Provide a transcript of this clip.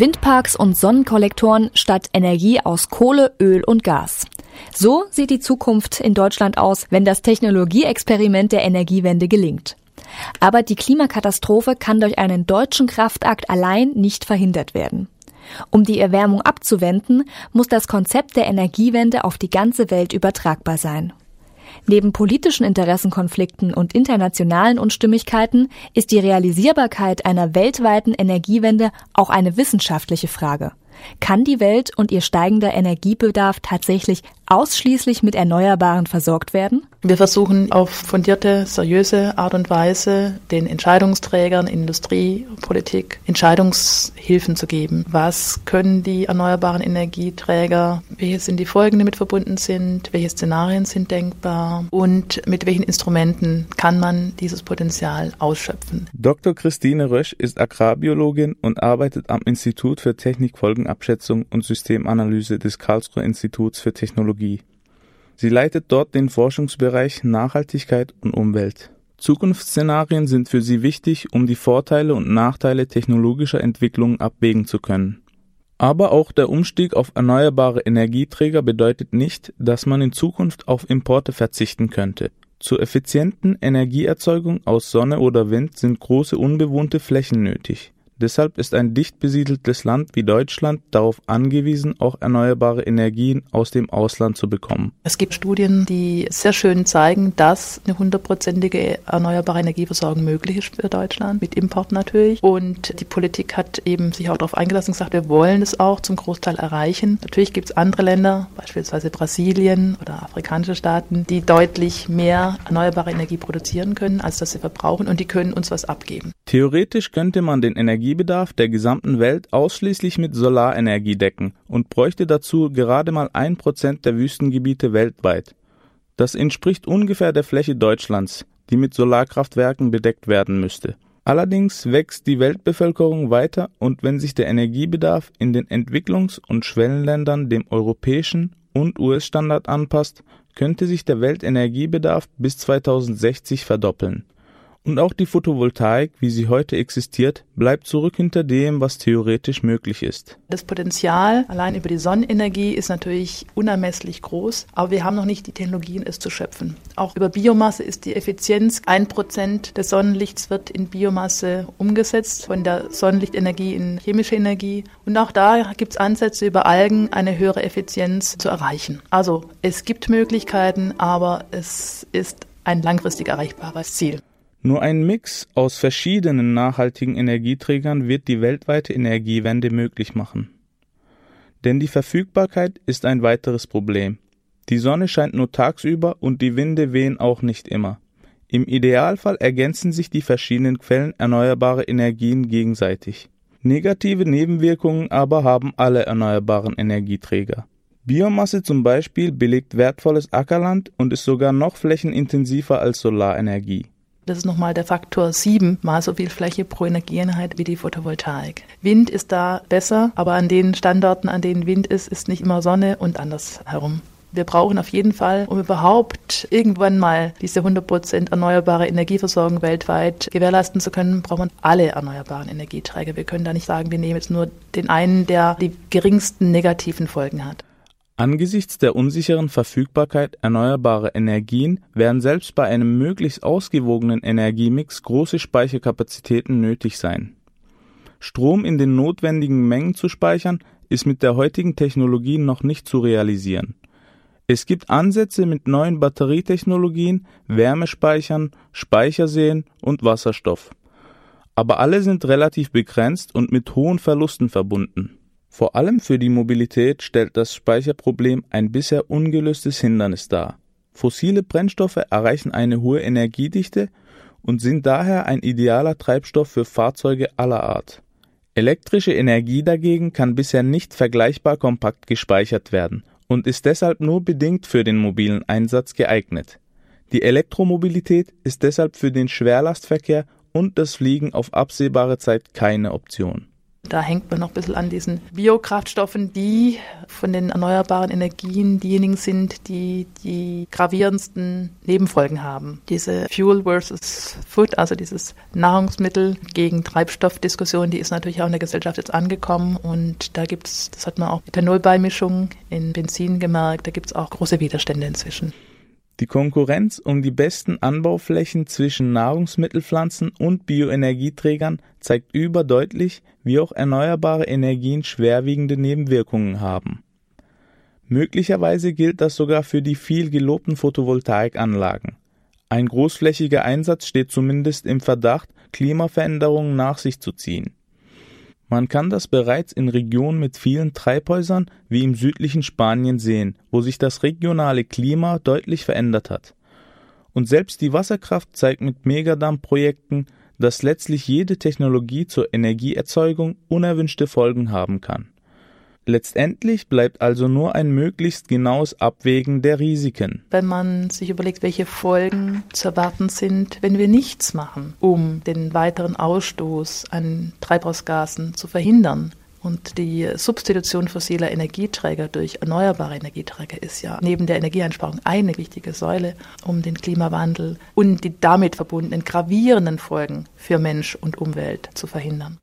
Windparks und Sonnenkollektoren statt Energie aus Kohle, Öl und Gas. So sieht die Zukunft in Deutschland aus, wenn das Technologieexperiment der Energiewende gelingt. Aber die Klimakatastrophe kann durch einen deutschen Kraftakt allein nicht verhindert werden. Um die Erwärmung abzuwenden, muss das Konzept der Energiewende auf die ganze Welt übertragbar sein. Neben politischen Interessenkonflikten und internationalen Unstimmigkeiten ist die Realisierbarkeit einer weltweiten Energiewende auch eine wissenschaftliche Frage. Kann die Welt und ihr steigender Energiebedarf tatsächlich ausschließlich mit Erneuerbaren versorgt werden? Wir versuchen auf fundierte, seriöse Art und Weise den Entscheidungsträgern, Industrie, Politik Entscheidungshilfen zu geben. Was können die erneuerbaren Energieträger? Welche sind die Folgen, die mit verbunden sind? Welche Szenarien sind denkbar? Und mit welchen Instrumenten kann man dieses Potenzial ausschöpfen? Dr. Christine Rösch ist Agrarbiologin und arbeitet am Institut für Technikfolgenabschätzung und Systemanalyse des Karlsruher Instituts für Technologie. Sie leitet dort den Forschungsbereich Nachhaltigkeit und Umwelt. Zukunftsszenarien sind für sie wichtig, um die Vorteile und Nachteile technologischer Entwicklungen abwägen zu können. Aber auch der Umstieg auf erneuerbare Energieträger bedeutet nicht, dass man in Zukunft auf Importe verzichten könnte. Zur effizienten Energieerzeugung aus Sonne oder Wind sind große unbewohnte Flächen nötig. Deshalb ist ein dicht besiedeltes Land wie Deutschland darauf angewiesen, auch erneuerbare Energien aus dem Ausland zu bekommen. Es gibt Studien, die sehr schön zeigen, dass eine hundertprozentige erneuerbare Energieversorgung möglich ist für Deutschland, mit Import natürlich. Und die Politik hat eben sich auch darauf eingelassen und gesagt, wir wollen es auch zum Großteil erreichen. Natürlich gibt es andere Länder, beispielsweise Brasilien oder afrikanische Staaten, die deutlich mehr erneuerbare Energie produzieren können, als dass sie verbrauchen und die können uns was abgeben. Theoretisch könnte man den Energie Energiebedarf der gesamten Welt ausschließlich mit Solarenergie decken und bräuchte dazu gerade mal ein Prozent der Wüstengebiete weltweit. Das entspricht ungefähr der Fläche Deutschlands, die mit Solarkraftwerken bedeckt werden müsste. Allerdings wächst die Weltbevölkerung weiter und wenn sich der Energiebedarf in den Entwicklungs- und Schwellenländern dem europäischen und US-Standard anpasst, könnte sich der Weltenergiebedarf bis 2060 verdoppeln. Und auch die Photovoltaik, wie sie heute existiert, bleibt zurück hinter dem, was theoretisch möglich ist. Das Potenzial allein über die Sonnenenergie ist natürlich unermesslich groß, aber wir haben noch nicht die Technologien, es zu schöpfen. Auch über Biomasse ist die Effizienz, ein Prozent des Sonnenlichts wird in Biomasse umgesetzt, von der Sonnenlichtenergie in chemische Energie. Und auch da gibt es Ansätze, über Algen eine höhere Effizienz zu erreichen. Also es gibt Möglichkeiten, aber es ist ein langfristig erreichbares Ziel. Nur ein Mix aus verschiedenen nachhaltigen Energieträgern wird die weltweite Energiewende möglich machen. Denn die Verfügbarkeit ist ein weiteres Problem. Die Sonne scheint nur tagsüber und die Winde wehen auch nicht immer. Im Idealfall ergänzen sich die verschiedenen Quellen erneuerbarer Energien gegenseitig. Negative Nebenwirkungen aber haben alle erneuerbaren Energieträger. Biomasse zum Beispiel belegt wertvolles Ackerland und ist sogar noch flächenintensiver als Solarenergie. Das ist nochmal der Faktor 7 mal so viel Fläche pro Energieeinheit wie die Photovoltaik. Wind ist da besser, aber an den Standorten, an denen Wind ist, ist nicht immer Sonne und andersherum. Wir brauchen auf jeden Fall, um überhaupt irgendwann mal diese 100% erneuerbare Energieversorgung weltweit gewährleisten zu können, braucht man alle erneuerbaren Energieträger. Wir können da nicht sagen, wir nehmen jetzt nur den einen, der die geringsten negativen Folgen hat. Angesichts der unsicheren Verfügbarkeit erneuerbarer Energien werden selbst bei einem möglichst ausgewogenen Energiemix große Speicherkapazitäten nötig sein. Strom in den notwendigen Mengen zu speichern, ist mit der heutigen Technologie noch nicht zu realisieren. Es gibt Ansätze mit neuen Batterietechnologien, Wärmespeichern, Speicherseen und Wasserstoff. Aber alle sind relativ begrenzt und mit hohen Verlusten verbunden. Vor allem für die Mobilität stellt das Speicherproblem ein bisher ungelöstes Hindernis dar. Fossile Brennstoffe erreichen eine hohe Energiedichte und sind daher ein idealer Treibstoff für Fahrzeuge aller Art. Elektrische Energie dagegen kann bisher nicht vergleichbar kompakt gespeichert werden und ist deshalb nur bedingt für den mobilen Einsatz geeignet. Die Elektromobilität ist deshalb für den Schwerlastverkehr und das Fliegen auf absehbare Zeit keine Option. Da hängt man noch ein bisschen an diesen Biokraftstoffen, die von den erneuerbaren Energien diejenigen sind, die die gravierendsten Nebenfolgen haben. Diese Fuel versus Food, also dieses Nahrungsmittel gegen Treibstoffdiskussion, die ist natürlich auch in der Gesellschaft jetzt angekommen und da gibt es, das hat man auch Ethanolbeimischung in Benzin gemerkt, da gibt es auch große Widerstände inzwischen. Die Konkurrenz um die besten Anbauflächen zwischen Nahrungsmittelpflanzen und Bioenergieträgern zeigt überdeutlich, wie auch erneuerbare Energien schwerwiegende Nebenwirkungen haben. Möglicherweise gilt das sogar für die viel gelobten Photovoltaikanlagen. Ein großflächiger Einsatz steht zumindest im Verdacht, Klimaveränderungen nach sich zu ziehen. Man kann das bereits in Regionen mit vielen Treibhäusern wie im südlichen Spanien sehen, wo sich das regionale Klima deutlich verändert hat. Und selbst die Wasserkraft zeigt mit Megadam-Projekten, dass letztlich jede Technologie zur Energieerzeugung unerwünschte Folgen haben kann. Letztendlich bleibt also nur ein möglichst genaues Abwägen der Risiken. Wenn man sich überlegt, welche Folgen zu erwarten sind, wenn wir nichts machen, um den weiteren Ausstoß an Treibhausgasen zu verhindern, und die Substitution fossiler Energieträger durch erneuerbare Energieträger ist ja neben der Energieeinsparung eine wichtige Säule, um den Klimawandel und die damit verbundenen gravierenden Folgen für Mensch und Umwelt zu verhindern.